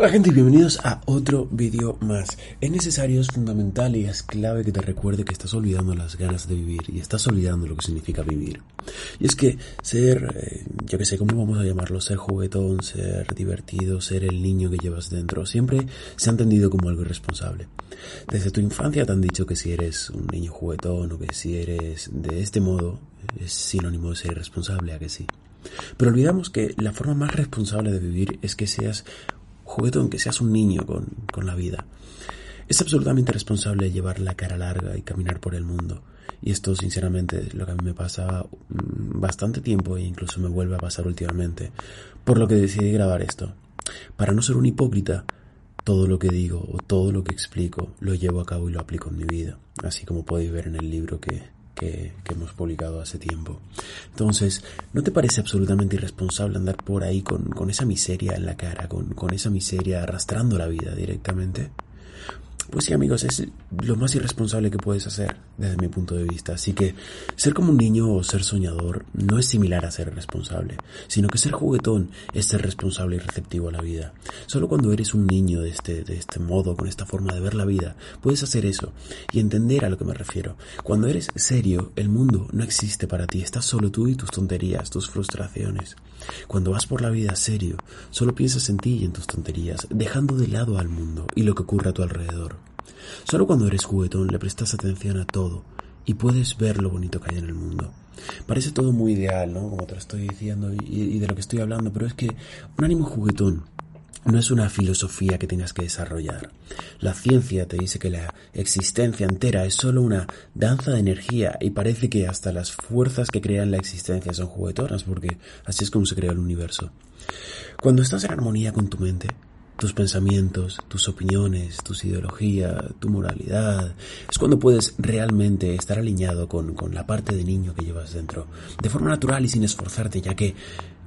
Hola gente y bienvenidos a otro vídeo más. Es necesario, es fundamental y es clave que te recuerde que estás olvidando las ganas de vivir y estás olvidando lo que significa vivir. Y es que ser, eh, yo que sé, ¿cómo vamos a llamarlo? Ser juguetón, ser divertido, ser el niño que llevas dentro, siempre se ha entendido como algo irresponsable. Desde tu infancia te han dicho que si eres un niño juguetón o que si eres de este modo es sinónimo de ser irresponsable, a que sí. Pero olvidamos que la forma más responsable de vivir es que seas juguetón, que seas un niño con, con la vida. Es absolutamente responsable llevar la cara larga y caminar por el mundo. Y esto, sinceramente, es lo que a mí me pasa mm, bastante tiempo e incluso me vuelve a pasar últimamente. Por lo que decidí grabar esto. Para no ser un hipócrita, todo lo que digo o todo lo que explico lo llevo a cabo y lo aplico en mi vida. Así como podéis ver en el libro que, que, hemos publicado hace tiempo. Entonces, ¿no te parece absolutamente irresponsable andar por ahí con, con esa miseria en la cara, con, con esa miseria arrastrando la vida directamente? Pues sí, amigos, es lo más irresponsable que puedes hacer desde mi punto de vista. Así que ser como un niño o ser soñador no es similar a ser responsable, sino que ser juguetón es ser responsable y receptivo a la vida. Solo cuando eres un niño de este, de este modo, con esta forma de ver la vida, puedes hacer eso y entender a lo que me refiero. Cuando eres serio, el mundo no existe para ti, estás solo tú y tus tonterías, tus frustraciones. Cuando vas por la vida serio, solo piensas en ti y en tus tonterías, dejando de lado al mundo y lo que ocurre a tu alrededor. Solo cuando eres juguetón le prestas atención a todo y puedes ver lo bonito que hay en el mundo. Parece todo muy ideal, ¿no? Como te lo estoy diciendo y, y de lo que estoy hablando, pero es que un ánimo juguetón no es una filosofía que tengas que desarrollar. La ciencia te dice que la existencia entera es solo una danza de energía y parece que hasta las fuerzas que crean la existencia son juguetonas porque así es como se crea el universo. Cuando estás en armonía con tu mente, tus pensamientos, tus opiniones, tus ideologías, tu moralidad. Es cuando puedes realmente estar alineado con, con, la parte de niño que llevas dentro, de forma natural y sin esforzarte, ya que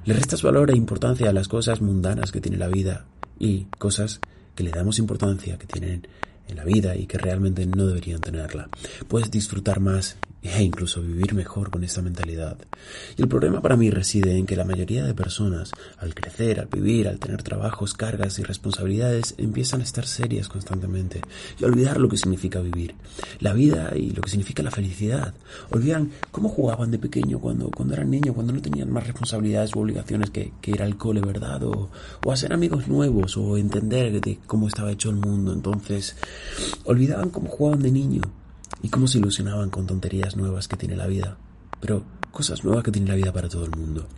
le restas valor e importancia a las cosas mundanas que tiene la vida y cosas que le damos importancia que tienen en la vida y que realmente no deberían tenerla. Puedes disfrutar más e incluso vivir mejor con esta mentalidad. Y el problema para mí reside en que la mayoría de personas, al crecer, al vivir, al tener trabajos, cargas y responsabilidades, empiezan a estar serias constantemente y a olvidar lo que significa vivir, la vida y lo que significa la felicidad. Olvidan cómo jugaban de pequeño cuando, cuando eran niños, cuando no tenían más responsabilidades u obligaciones que, que ir al cole, ¿verdad? O, o hacer amigos nuevos o entender de cómo estaba hecho el mundo. Entonces, olvidaban cómo jugaban de niño y cómo se ilusionaban con tonterías nuevas que tiene la vida. Pero cosas nuevas que tiene la vida para todo el mundo.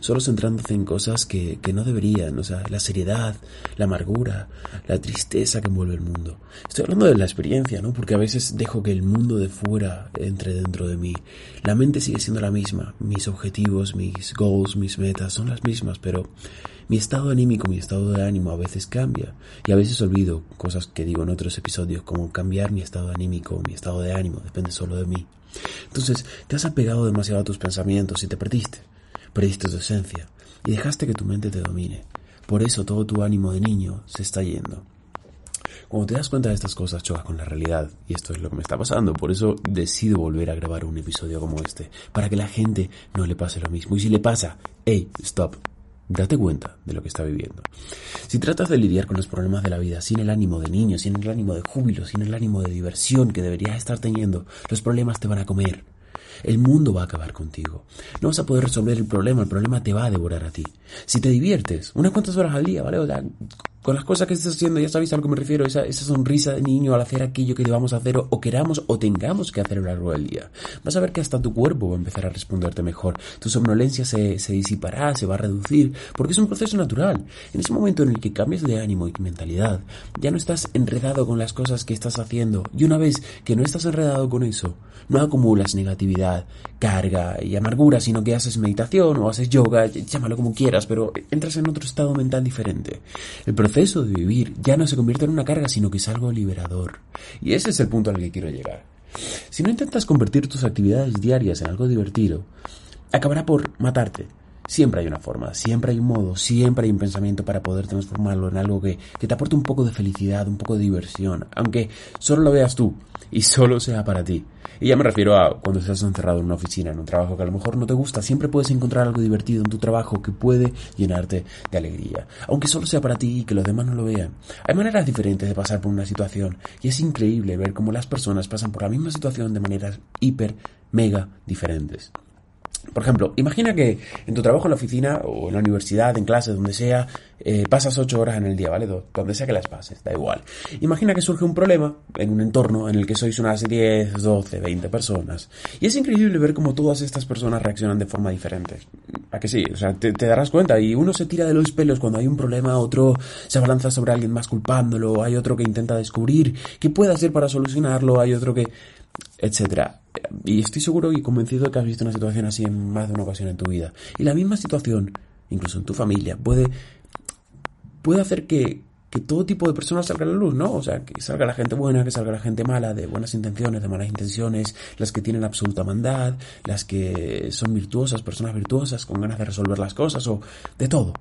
Solo centrándose en cosas que, que, no deberían, o sea, la seriedad, la amargura, la tristeza que envuelve el mundo. Estoy hablando de la experiencia, ¿no? Porque a veces dejo que el mundo de fuera entre dentro de mí. La mente sigue siendo la misma, mis objetivos, mis goals, mis metas son las mismas, pero mi estado anímico, mi estado de ánimo a veces cambia y a veces olvido cosas que digo en otros episodios como cambiar mi estado anímico, mi estado de ánimo, depende solo de mí. Entonces, te has apegado demasiado a tus pensamientos y te perdiste. Perdiste tu esencia y dejaste que tu mente te domine. Por eso todo tu ánimo de niño se está yendo. Cuando te das cuenta de estas cosas, chocas con la realidad. Y esto es lo que me está pasando. Por eso decido volver a grabar un episodio como este. Para que la gente no le pase lo mismo. Y si le pasa, hey, stop. Date cuenta de lo que está viviendo. Si tratas de lidiar con los problemas de la vida sin el ánimo de niño, sin el ánimo de júbilo, sin el ánimo de diversión que deberías estar teniendo, los problemas te van a comer. El mundo va a acabar contigo. No vas a poder resolver el problema, el problema te va a devorar a ti. Si te diviertes, unas cuantas horas al día, ¿vale? O sea, con las cosas que estás haciendo, ya sabéis a lo que me refiero, esa, esa sonrisa de niño al hacer aquello que debamos hacer o, o, queramos o tengamos que hacer a lo largo del día. Vas a ver que hasta tu cuerpo va a empezar a responderte mejor. Tu somnolencia se, se disipará, se va a reducir, porque es un proceso natural. En ese momento en el que cambias de ánimo y mentalidad, ya no estás enredado con las cosas que estás haciendo. Y una vez que no estás enredado con eso, no acumulas negatividad, carga y amargura, sino que haces meditación o haces yoga, llámalo como quieras, pero entras en otro estado mental diferente. El proceso de vivir ya no se convierte en una carga, sino que es algo liberador. Y ese es el punto al que quiero llegar. Si no intentas convertir tus actividades diarias en algo divertido, acabará por matarte. Siempre hay una forma, siempre hay un modo, siempre hay un pensamiento para poder transformarlo en algo que, que, te aporte un poco de felicidad, un poco de diversión, aunque solo lo veas tú y solo sea para ti. Y ya me refiero a cuando estás encerrado en una oficina, en un trabajo que a lo mejor no te gusta, siempre puedes encontrar algo divertido en tu trabajo que puede llenarte de alegría, aunque solo sea para ti y que los demás no lo vean. Hay maneras diferentes de pasar por una situación y es increíble ver cómo las personas pasan por la misma situación de maneras hiper, mega diferentes. Por ejemplo, imagina que en tu trabajo en la oficina o en la universidad, en clase, donde sea, eh, pasas ocho horas en el día, ¿vale? Donde sea que las pases, da igual. Imagina que surge un problema en un entorno en el que sois unas 10, 12, 20 personas. Y es increíble ver cómo todas estas personas reaccionan de forma diferente. ¿A que sí? O sea, te, te darás cuenta. Y uno se tira de los pelos cuando hay un problema, otro se abalanza sobre alguien más culpándolo, hay otro que intenta descubrir qué puede hacer para solucionarlo, hay otro que etcétera. Y estoy seguro y convencido de que has visto una situación así en más de una ocasión en tu vida. Y la misma situación, incluso en tu familia, puede, puede hacer que, que todo tipo de personas salgan a la luz, ¿no? O sea, que salga la gente buena, que salga la gente mala, de buenas intenciones, de malas intenciones, las que tienen absoluta maldad, las que son virtuosas, personas virtuosas, con ganas de resolver las cosas, o de todo.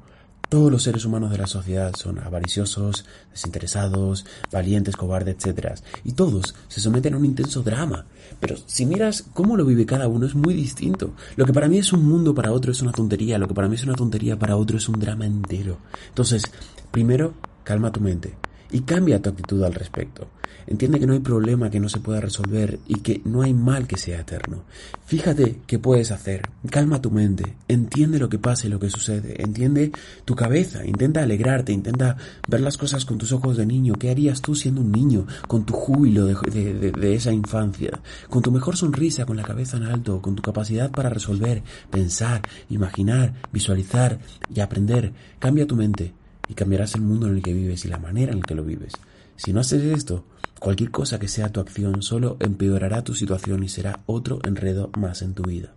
Todos los seres humanos de la sociedad son avariciosos, desinteresados, valientes, cobardes, etc. Y todos se someten a un intenso drama. Pero si miras cómo lo vive cada uno es muy distinto. Lo que para mí es un mundo, para otro es una tontería. Lo que para mí es una tontería, para otro es un drama entero. Entonces, primero, calma tu mente y cambia tu actitud al respecto. Entiende que no hay problema que no se pueda resolver y que no hay mal que sea eterno. Fíjate qué puedes hacer. Calma tu mente. Entiende lo que pasa y lo que sucede. Entiende tu cabeza. Intenta alegrarte. Intenta ver las cosas con tus ojos de niño. ¿Qué harías tú siendo un niño? Con tu júbilo de, de esa infancia. Con tu mejor sonrisa, con la cabeza en alto. Con tu capacidad para resolver, pensar, imaginar, visualizar y aprender. Cambia tu mente y cambiarás el mundo en el que vives y la manera en la que lo vives. Si no haces esto, cualquier cosa que sea tu acción solo empeorará tu situación y será otro enredo más en tu vida.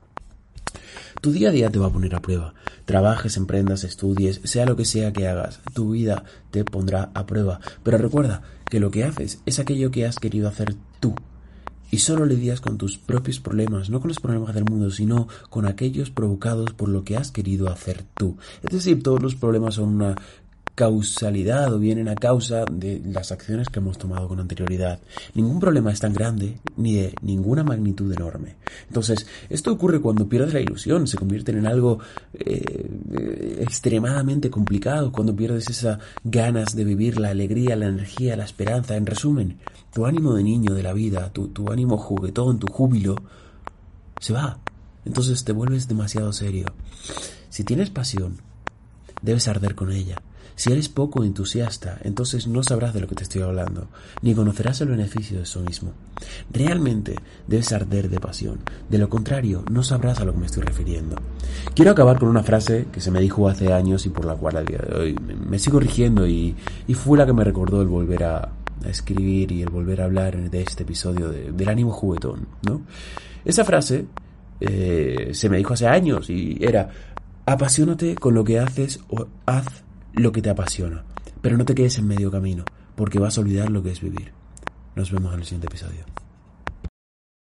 Tu día a día te va a poner a prueba. Trabajes, emprendas, estudies, sea lo que sea que hagas, tu vida te pondrá a prueba. Pero recuerda que lo que haces es aquello que has querido hacer tú. Y solo lidias con tus propios problemas, no con los problemas del mundo, sino con aquellos provocados por lo que has querido hacer tú. Es decir, todos los problemas son una causalidad o vienen a causa de las acciones que hemos tomado con anterioridad. Ningún problema es tan grande ni de ninguna magnitud enorme. Entonces, esto ocurre cuando pierdes la ilusión, se convierte en algo eh, extremadamente complicado, cuando pierdes esas ganas de vivir, la alegría, la energía, la esperanza. En resumen, tu ánimo de niño de la vida, tu, tu ánimo juguetón, tu júbilo, se va. Entonces te vuelves demasiado serio. Si tienes pasión, debes arder con ella. Si eres poco entusiasta, entonces no sabrás de lo que te estoy hablando, ni conocerás el beneficio de eso mismo. Realmente debes arder de pasión, de lo contrario no sabrás a lo que me estoy refiriendo. Quiero acabar con una frase que se me dijo hace años y por la cual a día de hoy me sigo rigiendo y, fue la que me recordó el volver a, escribir y el volver a hablar de este episodio del ánimo juguetón, ¿no? Esa frase eh, se me dijo hace años y era apasionate con lo que haces o haz lo que te apasiona, pero no te quedes en medio camino, porque vas a olvidar lo que es vivir. Nos vemos en el siguiente episodio.